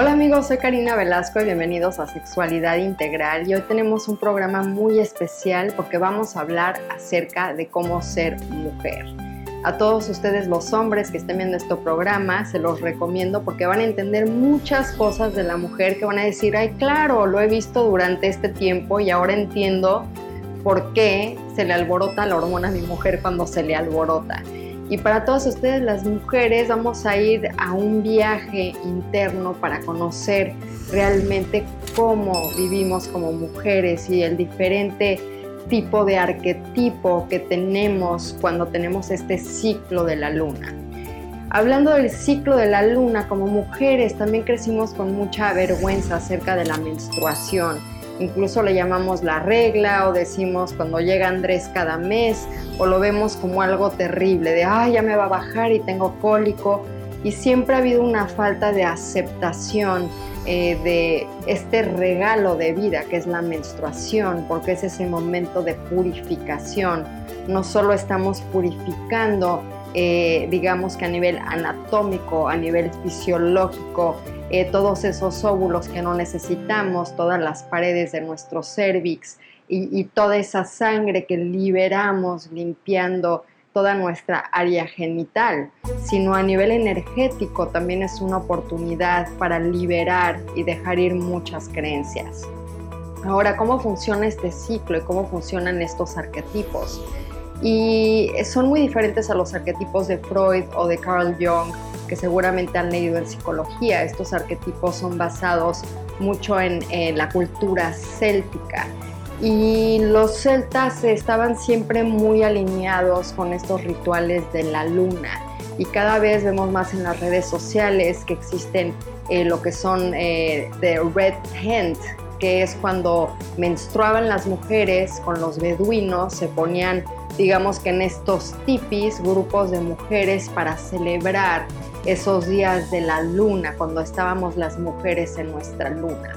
Hola amigos, soy Karina Velasco y bienvenidos a Sexualidad Integral y hoy tenemos un programa muy especial porque vamos a hablar acerca de cómo ser mujer. A todos ustedes los hombres que estén viendo este programa, se los recomiendo porque van a entender muchas cosas de la mujer que van a decir, ay claro, lo he visto durante este tiempo y ahora entiendo por qué se le alborota la hormona a mi mujer cuando se le alborota. Y para todas ustedes las mujeres vamos a ir a un viaje interno para conocer realmente cómo vivimos como mujeres y el diferente tipo de arquetipo que tenemos cuando tenemos este ciclo de la luna. Hablando del ciclo de la luna, como mujeres también crecimos con mucha vergüenza acerca de la menstruación incluso le llamamos la regla o decimos cuando llega Andrés cada mes o lo vemos como algo terrible de, ay, ya me va a bajar y tengo cólico. Y siempre ha habido una falta de aceptación eh, de este regalo de vida que es la menstruación, porque es ese momento de purificación. No solo estamos purificando, eh, digamos que a nivel anatómico, a nivel fisiológico, eh, todos esos óvulos que no necesitamos, todas las paredes de nuestro cervix y, toda esa sangre que liberamos limpiando toda nuestra área genital, sino a nivel energético también es una oportunidad para liberar y dejar ir muchas creencias. Ahora, ¿cómo funciona este ciclo y cómo funcionan estos arquetipos? Y son muy diferentes a los arquetipos de Freud o de Carl Jung que seguramente han leído en psicología. Estos arquetipos son basados mucho en, la cultura céltica. Y los celtas estaban siempre muy alineados con estos rituales de la luna. Y cada vez vemos más en las redes sociales que existen eh, lo que son eh, de Red Tent, que es cuando menstruaban las mujeres con los beduinos, se ponían, digamos que en estos tipis, grupos de mujeres para celebrar esos días de la luna, cuando estábamos las mujeres en nuestra luna.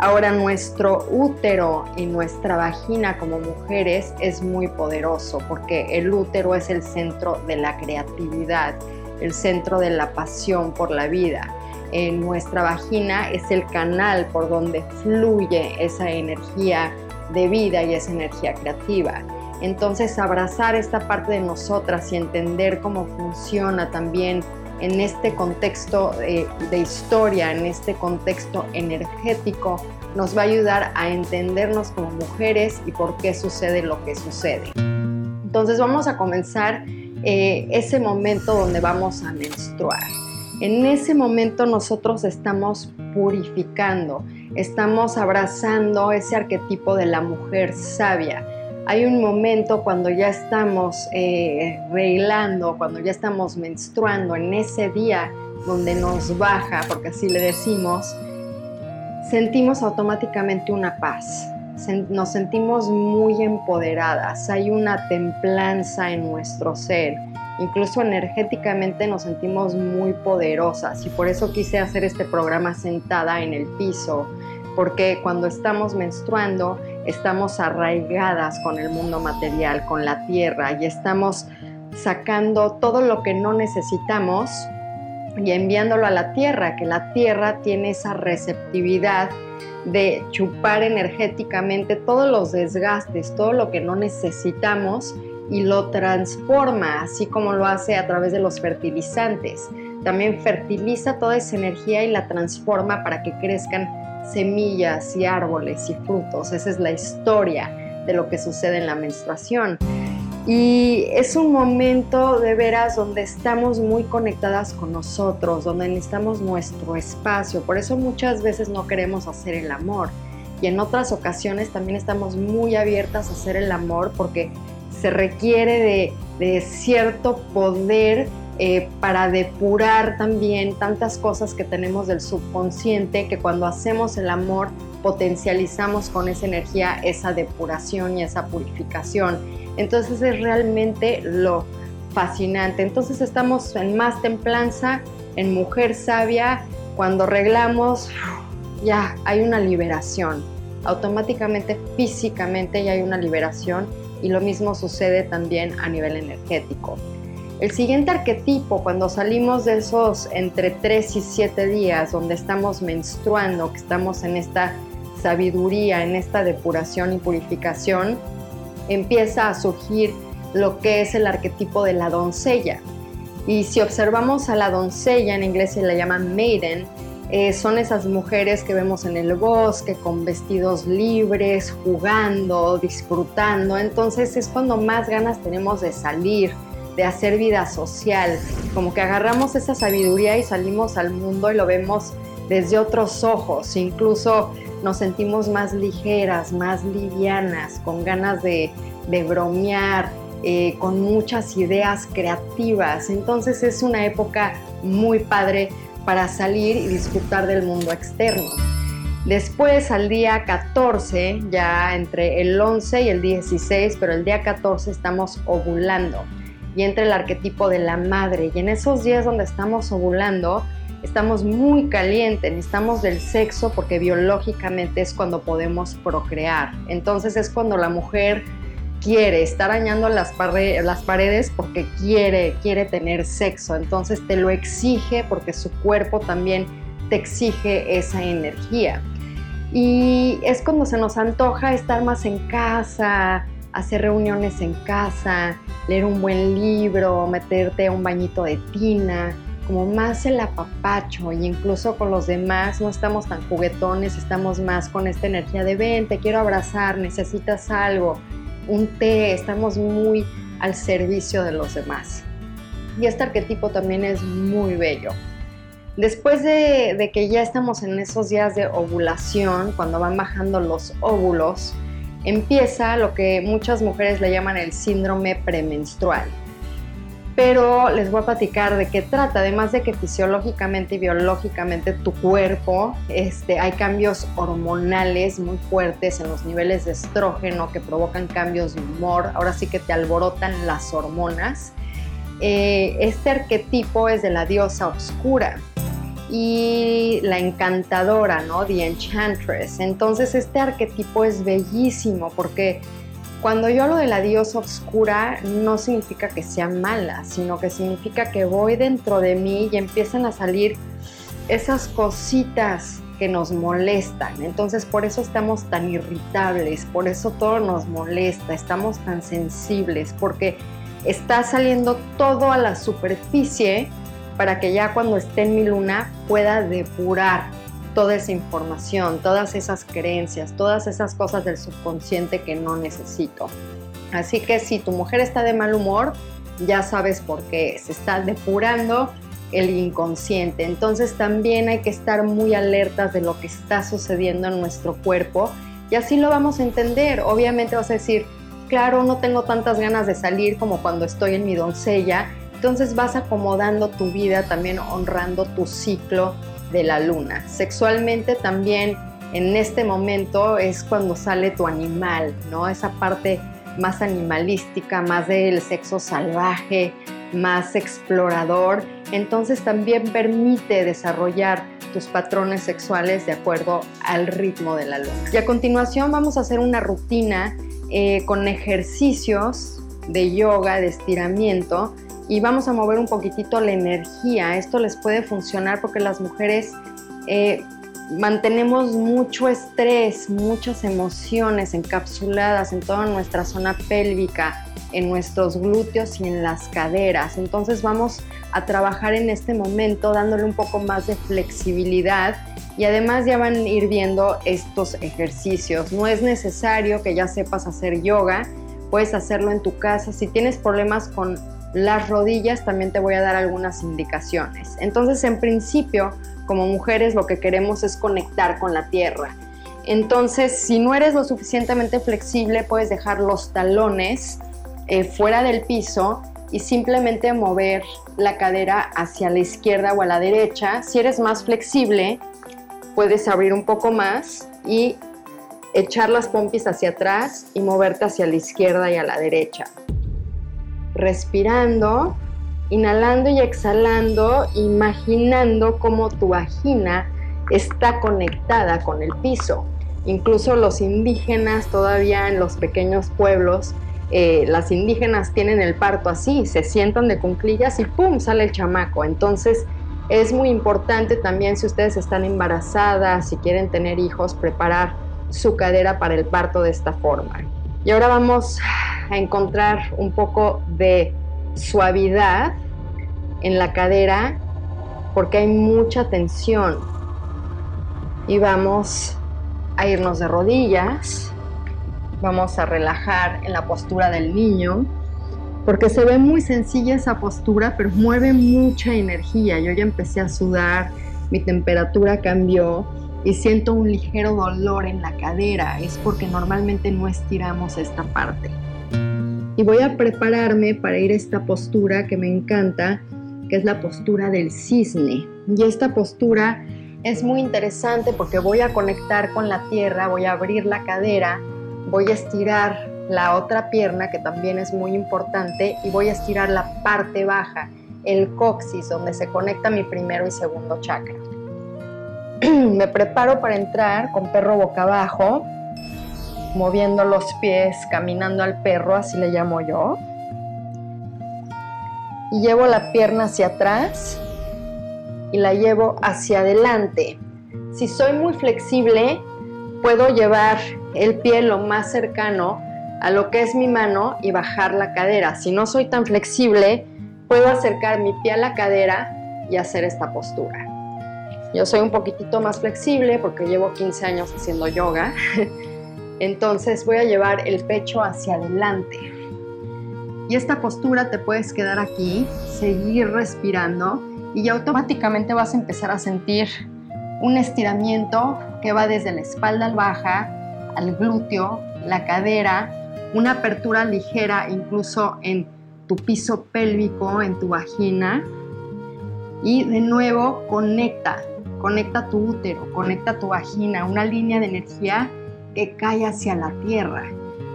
Ahora nuestro útero y nuestra vagina como mujeres es muy poderoso porque el útero es el centro de la creatividad, el centro de la pasión por la vida. En nuestra vagina es el canal por donde fluye esa energía de vida y esa energía creativa. Entonces abrazar esta parte de nosotras y entender cómo funciona también en este contexto de, historia, en este contexto energético, nos va a ayudar a entendernos como mujeres y por qué sucede lo que sucede. Entonces vamos a comenzar eh, ese momento donde vamos a menstruar. En ese momento nosotros estamos purificando, estamos abrazando ese arquetipo de la mujer sabia, hay un momento cuando ya estamos eh, reglando, cuando ya estamos menstruando, en ese día donde nos baja, porque así le decimos, sentimos automáticamente una paz, nos sentimos muy empoderadas, hay una templanza en nuestro ser, incluso energéticamente nos sentimos muy poderosas. Y por eso quise hacer este programa sentada en el piso, porque cuando estamos menstruando estamos arraigadas con el mundo material, con la tierra y estamos sacando todo lo que no necesitamos y enviándolo a la tierra, que la tierra tiene esa receptividad de chupar energéticamente todos los desgastes, todo lo que no necesitamos y lo transforma, así como lo hace a través de los fertilizantes. También fertiliza toda esa energía y la transforma para que crezcan semillas y árboles y frutos. Esa es la historia de lo que sucede en la menstruación. Y es un momento de veras donde estamos muy conectadas con nosotros, donde necesitamos nuestro espacio. Por eso muchas veces no queremos hacer el amor. Y en otras ocasiones también estamos muy abiertas a hacer el amor porque se requiere de, de cierto poder eh, para depurar también tantas cosas que tenemos del subconsciente que cuando hacemos el amor potencializamos con esa energía esa depuración y esa purificación. Entonces es realmente lo fascinante. Entonces estamos en más templanza, en mujer sabia, cuando arreglamos ya hay una liberación. Automáticamente, físicamente ya hay una liberación y lo mismo sucede también a nivel energético. El siguiente arquetipo, cuando salimos de esos entre 3 y 7 días donde estamos menstruando, que estamos en esta sabiduría, en esta depuración y purificación, empieza a surgir lo que es el arquetipo de la doncella. Y si observamos a la doncella, en inglés se la llaman maiden, eh, son esas mujeres que vemos en el bosque con vestidos libres, jugando, disfrutando. Entonces es cuando más ganas tenemos de salir, de hacer vida social, como que agarramos esa sabiduría y salimos al mundo y lo vemos desde otros ojos, incluso nos sentimos más ligeras, más livianas, con ganas de, bromear, eh, con muchas ideas creativas. Entonces es una época muy padre para salir y disfrutar del mundo externo. Después al día 14, ya entre el 11 y el 16, pero el día 14 estamos ovulando y entre el arquetipo de la madre. Y en esos días donde estamos ovulando, estamos muy calientes, necesitamos del sexo porque biológicamente es cuando podemos procrear. Entonces es cuando la mujer quiere estar arañando las, las paredes porque quiere, quiere tener sexo. Entonces te lo exige porque su cuerpo también te exige esa energía. Y es cuando se nos antoja estar más en casa, hacer reuniones en casa, leer un buen libro, meterte a un bañito de tina, como más el apapacho y incluso con los demás no estamos tan juguetones, estamos más con esta energía de ven, te quiero abrazar, necesitas algo, un té, estamos muy al servicio de los demás. Y este arquetipo también es muy bello. Después de, de que ya estamos en esos días de ovulación, cuando van bajando los óvulos, empieza lo que muchas mujeres le llaman el síndrome premenstrual. Pero les voy a platicar de qué trata, además de que fisiológicamente y biológicamente tu cuerpo, este, hay cambios hormonales muy fuertes en los niveles de estrógeno que provocan cambios de humor, ahora sí que te alborotan las hormonas. Eh, este arquetipo es de la diosa oscura y la encantadora, ¿no? The Enchantress. Entonces este arquetipo es bellísimo porque cuando yo hablo de la diosa oscura no significa que sea mala, sino que significa que voy dentro de mí y empiezan a salir esas cositas que nos molestan. Entonces por eso estamos tan irritables, por eso todo nos molesta, estamos tan sensibles, porque está saliendo todo a la superficie para que ya cuando esté en mi luna pueda depurar toda esa información, todas esas creencias, todas esas cosas del subconsciente que no necesito. Así que si tu mujer está de mal humor, ya sabes por qué se está depurando el inconsciente. Entonces también hay que estar muy alertas de lo que está sucediendo en nuestro cuerpo y así lo vamos a entender. Obviamente vas a decir, claro, no tengo tantas ganas de salir como cuando estoy en mi doncella, entonces vas acomodando tu vida también honrando tu ciclo de la luna. Sexualmente también en este momento es cuando sale tu animal, ¿no? Esa parte más animalística, más del sexo salvaje, más explorador. Entonces también permite desarrollar tus patrones sexuales de acuerdo al ritmo de la luna. Y a continuación vamos a hacer una rutina eh, con ejercicios de yoga, de estiramiento, y vamos a mover un poquitito la energía. Esto les puede funcionar porque las mujeres eh, mantenemos mucho estrés, muchas emociones encapsuladas en toda nuestra zona pélvica, en nuestros glúteos y en las caderas. Entonces vamos a trabajar en este momento dándole un poco más de flexibilidad y además ya van a ir viendo estos ejercicios. No es necesario que ya sepas hacer yoga, puedes hacerlo en tu casa. Si tienes problemas con las rodillas también te voy a dar algunas indicaciones. Entonces, en principio, como mujeres lo que queremos es conectar con la tierra. Entonces, si no eres lo suficientemente flexible, puedes dejar los talones eh, fuera del piso y simplemente mover la cadera hacia la izquierda o a la derecha. Si eres más flexible, puedes abrir un poco más y echar las pompis hacia atrás y moverte hacia la izquierda y a la derecha respirando, inhalando y exhalando, imaginando cómo tu vagina está conectada con el piso. Incluso los indígenas todavía en los pequeños pueblos eh, las indígenas tienen el parto así, se sientan de cunclillas y ¡pum! sale el chamaco. Entonces es muy importante también si ustedes están embarazadas, si quieren tener hijos, preparar su cadera para el parto de esta forma. Y ahora vamos a encontrar un poco de suavidad en la cadera porque hay mucha tensión. Y vamos a irnos de rodillas, vamos a relajar en la postura del niño, porque se ve muy sencilla esa postura, pero mueve mucha energía. Yo ya empecé a sudar, mi temperatura cambió y siento un ligero dolor en la cadera, es porque normalmente no estiramos esta parte. Y voy a prepararme para ir a esta postura que me encanta, que es la postura del cisne. Y esta postura es muy interesante porque voy a conectar con la tierra, voy a abrir la cadera, voy a estirar la otra pierna, que también es muy importante, y voy a estirar la parte baja, el coxis, donde se conecta mi primero y segundo chakra. me preparo para entrar con perro boca abajo, moviendo los pies, caminando al perro, así le llamo yo. Y llevo la pierna hacia atrás y la llevo hacia adelante. Si soy muy flexible, puedo llevar el pie lo más cercano a lo que es mi mano y bajar la cadera. Si no soy tan flexible, puedo acercar mi pie a la cadera y hacer esta postura. Yo soy un poquitito más flexible porque llevo 15 años haciendo yoga. Entonces voy a llevar el pecho hacia adelante. Y esta postura te puedes quedar aquí, seguir respirando y automáticamente vas a empezar a sentir un estiramiento que va desde la espalda al baja, al glúteo, la cadera, una apertura ligera incluso en tu piso pélvico, en tu vagina. Y de nuevo conecta, Conecta tu útero, conecta tu vagina, una línea de energía que cae hacia la tierra.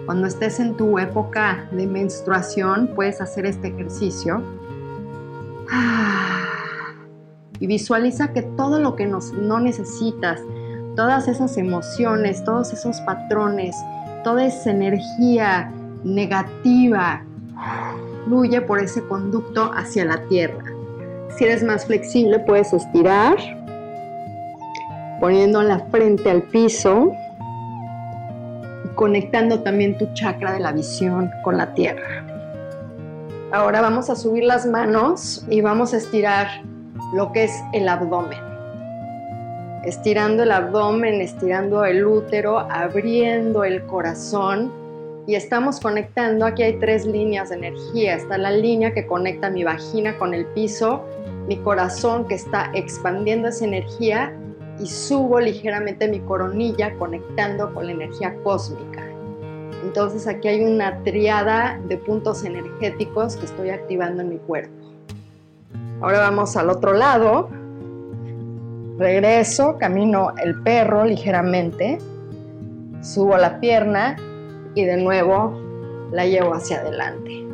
Cuando estés en tu época de menstruación, puedes hacer este ejercicio. Y visualiza que todo lo que no necesitas, todas esas emociones, todos esos patrones, toda esa energía negativa, fluye por ese conducto hacia la tierra. Si eres más flexible, puedes estirar poniendo la frente al piso conectando también tu chakra de la visión con la tierra. Ahora vamos a subir las manos y vamos a estirar lo que es el abdomen. Estirando el abdomen, estirando el útero, abriendo el corazón y estamos conectando. Aquí hay tres líneas de energía. Está la línea que conecta mi vagina con el piso, mi corazón que está expandiendo esa energía y subo ligeramente mi coronilla conectando con la energía cósmica. Entonces aquí hay una triada de puntos energéticos que estoy activando en mi cuerpo. Ahora vamos al otro lado. Regreso, camino el perro ligeramente, subo la pierna y de nuevo la llevo hacia adelante.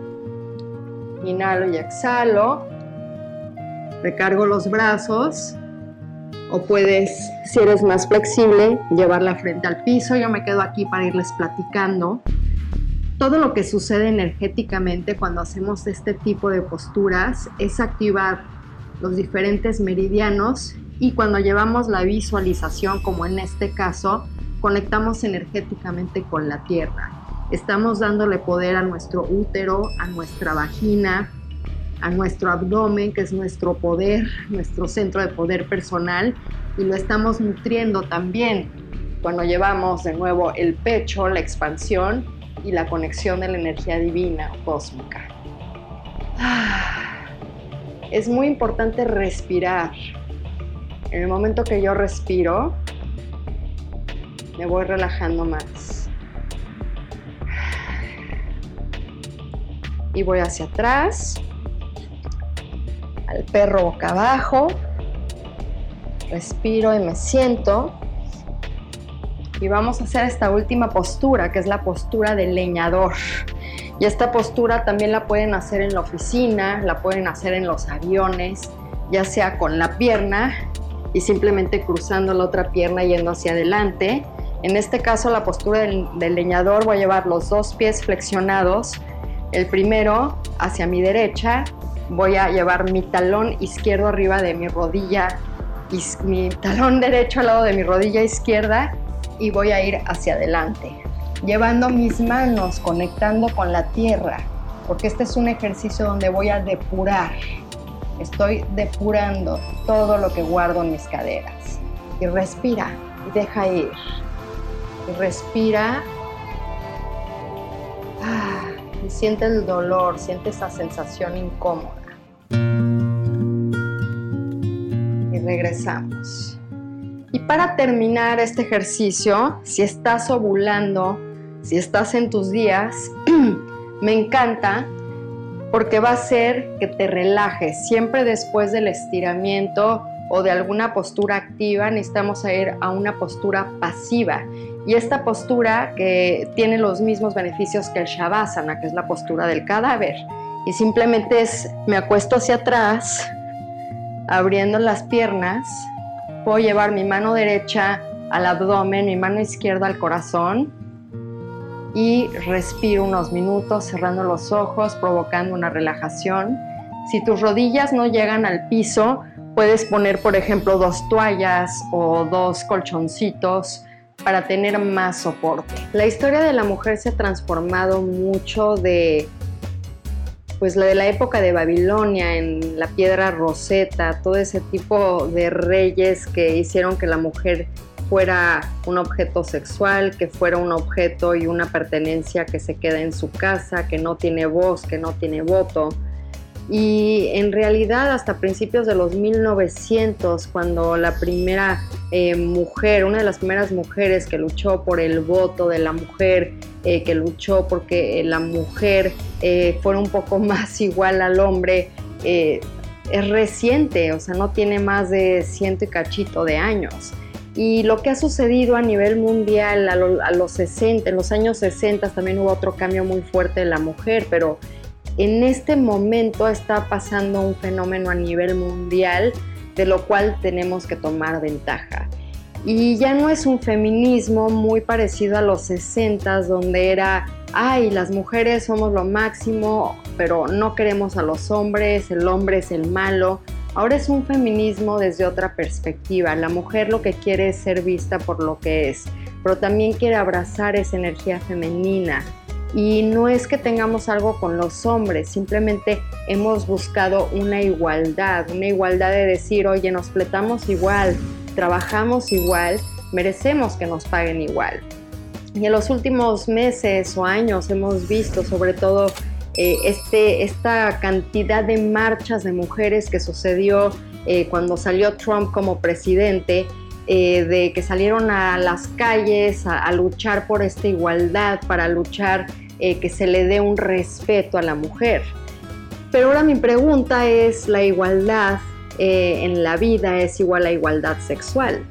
Inhalo y exhalo. Recargo los brazos o puedes, si eres más flexible, llevar la frente al piso. Yo me quedo aquí para irles platicando. Todo lo que sucede energéticamente cuando hacemos este tipo de posturas es activar los diferentes meridianos y cuando llevamos la visualización, como en este caso, conectamos energéticamente con la tierra. Estamos dándole poder a nuestro útero, a nuestra vagina, a nuestro abdomen, que es nuestro poder, nuestro centro de poder personal, y lo estamos nutriendo también cuando llevamos de nuevo el pecho, la expansión y la conexión de la energía divina o cósmica. Es muy importante respirar. En el momento que yo respiro, me voy relajando más. Y voy hacia atrás al perro boca abajo, respiro y me siento. Y vamos a hacer esta última postura, que es la postura del leñador. Y esta postura también la pueden hacer en la oficina, la pueden hacer en los aviones, ya sea con la pierna y simplemente cruzando la otra pierna yendo hacia adelante. En este caso, la postura del, leñador, voy a llevar los dos pies flexionados. El primero hacia mi derecha, voy a llevar mi talón izquierdo arriba de mi rodilla, mi talón derecho al lado de mi rodilla izquierda y voy a ir hacia adelante, llevando mis manos conectando con la tierra, porque este es un ejercicio donde voy a depurar. Estoy depurando todo lo que guardo en mis caderas. Y respira y deja ir. Y respira. Siente el dolor, siente esa sensación incómoda. Y regresamos. Y para terminar este ejercicio, si estás ovulando, si estás en tus días, me encanta porque va a ser que te relajes. Siempre después del estiramiento o de alguna postura activa necesitamos ir a una postura pasiva. Y esta postura que tiene los mismos beneficios que el Shavasana, que es la postura del cadáver. Y simplemente es, me acuesto hacia atrás, abriendo las piernas, puedo llevar mi mano derecha al abdomen, mi mano izquierda al corazón y respiro unos minutos cerrando los ojos, provocando una relajación. Si tus rodillas no llegan al piso, puedes poner, por ejemplo, dos toallas o dos colchoncitos para tener más soporte. La historia de la mujer se ha transformado mucho de pues la de la época de Babilonia, en la piedra roseta, todo ese tipo de reyes que hicieron que la mujer fuera un objeto sexual, que fuera un objeto y una pertenencia que se queda en su casa, que no tiene voz, que no tiene voto. Y en realidad hasta principios de los 1900, cuando la primera eh, mujer, una de las primeras mujeres que luchó por el voto de la mujer, eh, que luchó porque la mujer eh, fuera un poco más igual al hombre, es reciente, o sea, no tiene más de ciento y cachito de años. Y lo que ha sucedido a nivel mundial a, los 60, en los años 60 también hubo otro cambio muy fuerte de la mujer, pero en este momento está pasando un fenómeno a nivel mundial de lo cual tenemos que tomar ventaja. Y ya no es un feminismo muy parecido a los 60 donde era, ay, las mujeres somos lo máximo, pero no queremos a los hombres, el hombre es el malo. Ahora es un feminismo desde otra perspectiva. La mujer lo que quiere es ser vista por lo que es, pero también quiere abrazar esa energía femenina, y no es que tengamos algo con los hombres, simplemente hemos buscado una igualdad, una igualdad de decir, oye, nos pletamos igual, trabajamos igual, merecemos que nos paguen igual. Y en los últimos meses o años hemos visto sobre todo eh, este, esta cantidad de marchas de mujeres que sucedió eh, cuando salió Trump como presidente, eh, de que salieron a las calles a, a, luchar por esta igualdad, para luchar eh, que se le dé un respeto a la mujer. Pero ahora mi pregunta es, ¿la igualdad eh, en la vida es igual a igualdad sexual?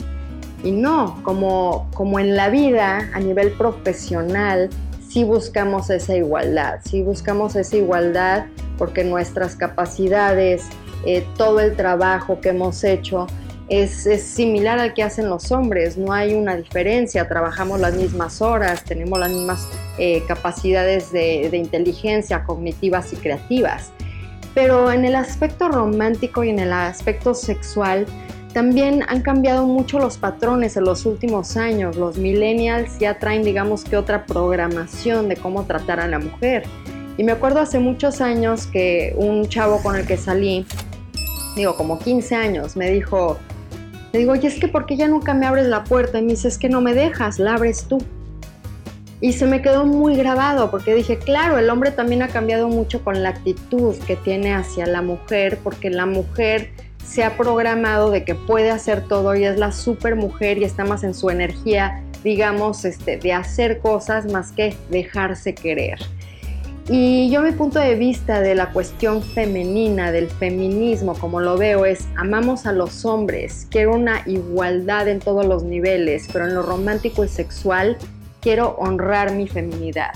Y no, como, como en la vida a nivel profesional, sí buscamos esa igualdad, sí buscamos esa igualdad porque nuestras capacidades, eh, todo el trabajo que hemos hecho, es, similar al que hacen los hombres, no hay una diferencia, trabajamos las mismas horas, tenemos las mismas eh, capacidades de, de inteligencia cognitivas y creativas. Pero en el aspecto romántico y en el aspecto sexual, también han cambiado mucho los patrones en los últimos años. Los millennials ya traen, digamos que otra programación de cómo tratar a la mujer. Y me acuerdo hace muchos años que un chavo con el que salí, digo como 15 años, me dijo, le digo, oye, es que ¿por qué ya nunca me abres la puerta? Y me dice, es que no me dejas, la abres tú. Y se me quedó muy grabado porque dije, claro, el hombre también ha cambiado mucho con la actitud que tiene hacia la mujer, porque la mujer se ha programado de que puede hacer todo y es la super mujer y está más en su energía, digamos, este, de hacer cosas más que dejarse querer. Y yo mi punto de vista de la cuestión femenina, del feminismo, como lo veo, es amamos a los hombres, quiero una igualdad en todos los niveles, pero en lo romántico y sexual quiero honrar mi feminidad,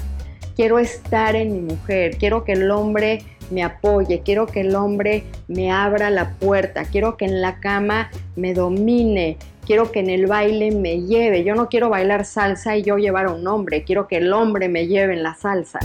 quiero estar en mi mujer, quiero que el hombre me apoye, quiero que el hombre me abra la puerta, quiero que en la cama me domine, quiero que en el baile me lleve. Yo no quiero bailar salsa y yo llevar a un hombre, quiero que el hombre me lleve en la salsa.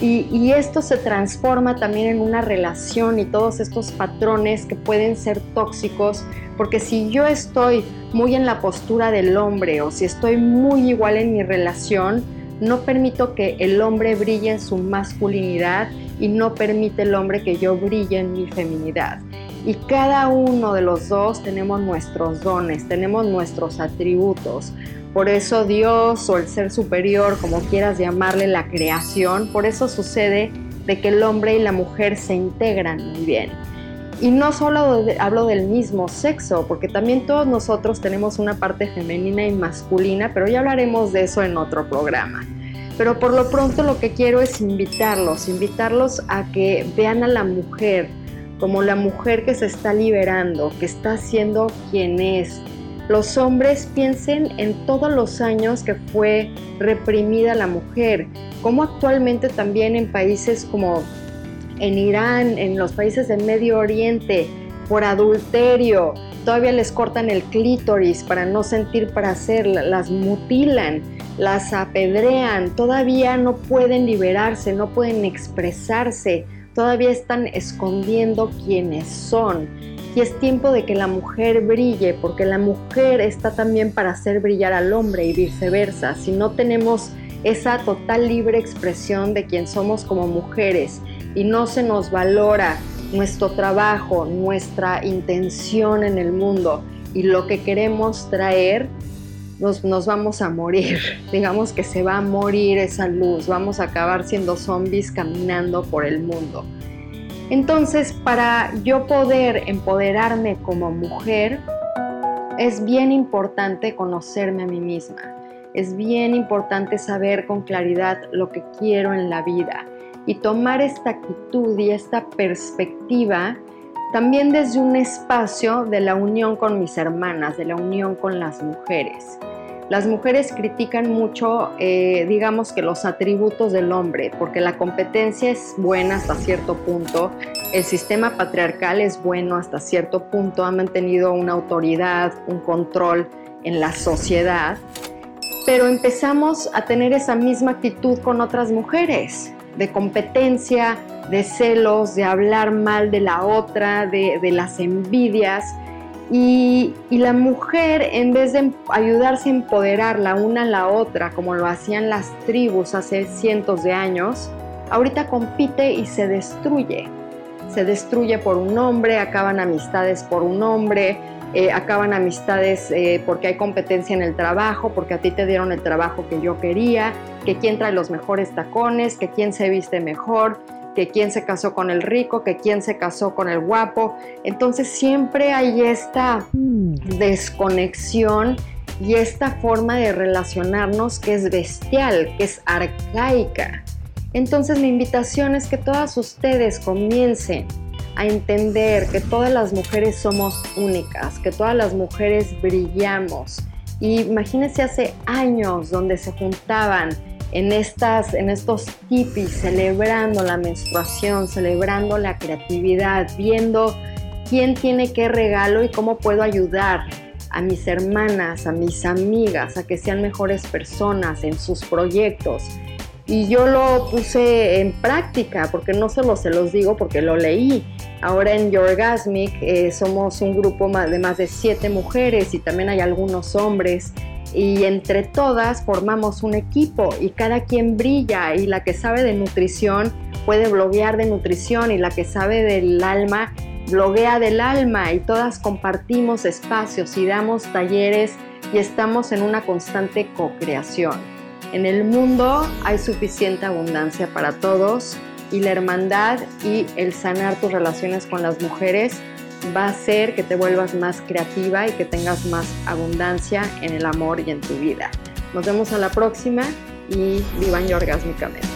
Y, esto se transforma también en una relación y todos estos patrones que pueden ser tóxicos, porque si yo estoy muy en la postura del hombre o si estoy muy igual en mi relación, no permito que el hombre brille en su masculinidad y no permite el hombre que yo brille en mi feminidad. Y cada uno de los dos tenemos nuestros dones, tenemos nuestros atributos. Por eso Dios o el ser superior, como quieras llamarle la creación, por eso sucede de que el hombre y la mujer se integran muy bien. Y no solo hablo del mismo sexo, porque también todos nosotros tenemos una parte femenina y masculina, pero ya hablaremos de eso en otro programa. Pero por lo pronto lo que quiero es invitarlos, invitarlos a que vean a la mujer como la mujer que se está liberando, que está siendo quien es. Los hombres piensen en todos los años que fue reprimida la mujer, como actualmente también en países como en Irán, en los países del Medio Oriente, por adulterio, todavía les cortan el clítoris para no sentir placer, las mutilan, las apedrean, todavía no pueden liberarse, no pueden expresarse, todavía están escondiendo quiénes son. Y es tiempo de que la mujer brille, porque la mujer está también para hacer brillar al hombre y viceversa. Si no tenemos esa total libre expresión de quién somos como mujeres y no se nos valora nuestro trabajo, nuestra intención en el mundo y lo que queremos traer, nos, nos, vamos a morir. Digamos que se va a morir esa luz, vamos a acabar siendo zombies caminando por el mundo. Entonces, para yo poder empoderarme como mujer, es bien importante conocerme a mí misma. Es bien importante saber con claridad lo que quiero en la vida y tomar esta actitud y esta perspectiva también desde un espacio de la unión con mis hermanas, de la unión con las mujeres. Las mujeres critican mucho, eh, digamos que los atributos del hombre, porque la competencia es buena hasta cierto punto, el sistema patriarcal es bueno hasta cierto punto, ha mantenido una autoridad, un control en la sociedad, pero empezamos a tener esa misma actitud con otras mujeres de competencia, de celos, de hablar mal de la otra, de, las envidias. Y, la mujer, en vez de ayudarse a empoderar la una a la otra, como lo hacían las tribus hace cientos de años, ahorita compite y se destruye. Se destruye por un hombre, acaban amistades por un hombre, eh, acaban amistades eh, porque hay competencia en el trabajo, porque a ti te dieron el trabajo que yo quería, que quién trae los mejores tacones, que quién se viste mejor, que quién se casó con el rico, que quién se casó con el guapo. Entonces siempre hay esta desconexión y esta forma de relacionarnos que es bestial, que es arcaica. Entonces mi invitación es que todas ustedes comiencen a entender que todas las mujeres somos únicas, que todas las mujeres brillamos. Imagínense hace años donde se juntaban en, estas, en estos tipis celebrando la menstruación, celebrando la creatividad, viendo quién tiene qué regalo y cómo puedo ayudar a mis hermanas, a mis amigas, a que sean mejores personas en sus proyectos. Y yo lo puse en práctica, porque no solo se los digo porque lo leí, Ahora en Yorgasmic eh, somos un grupo de más de siete mujeres y también hay algunos hombres y entre todas formamos un equipo y cada quien brilla y la que sabe de nutrición puede bloguear de nutrición y la que sabe del alma bloguea del alma y todas compartimos espacios y damos talleres y estamos en una constante co-creación. En el mundo hay suficiente abundancia para todos y la hermandad y el sanar tus relaciones con las mujeres va a hacer que te vuelvas más creativa y que tengas más abundancia en el amor y en tu vida. Nos vemos a la próxima y vivan orgásmicamente.